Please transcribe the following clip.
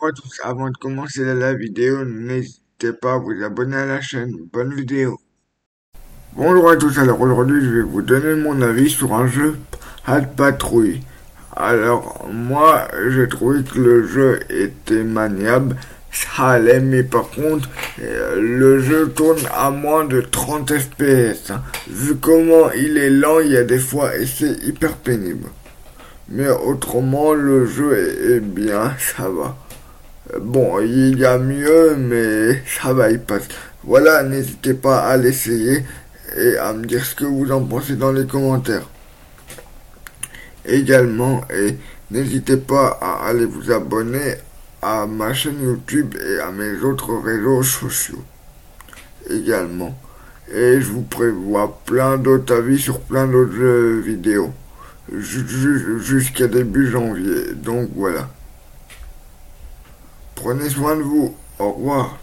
Bonjour à tous, avant de commencer la vidéo, n'hésitez pas à vous abonner à la chaîne. Bonne vidéo. Bonjour à tous, alors aujourd'hui je vais vous donner mon avis sur un jeu Hat Patrouille. Alors moi j'ai trouvé que le jeu était maniable, ça allait, mais par contre euh, le jeu tourne à moins de 30 fps. Vu comment il est lent, il y a des fois et c'est hyper pénible. Mais autrement, le jeu est, bien, ça va. Bon, il y a mieux, mais ça va, il passe. Voilà, n'hésitez pas à l'essayer et à me dire ce que vous en pensez dans les commentaires. Également, et n'hésitez pas à aller vous abonner à ma chaîne YouTube et à mes autres réseaux sociaux. Également. Et je vous prévois plein d'autres avis sur plein d'autres vidéos jusqu'à début janvier. Donc voilà. Prenez soin de vous. Au revoir.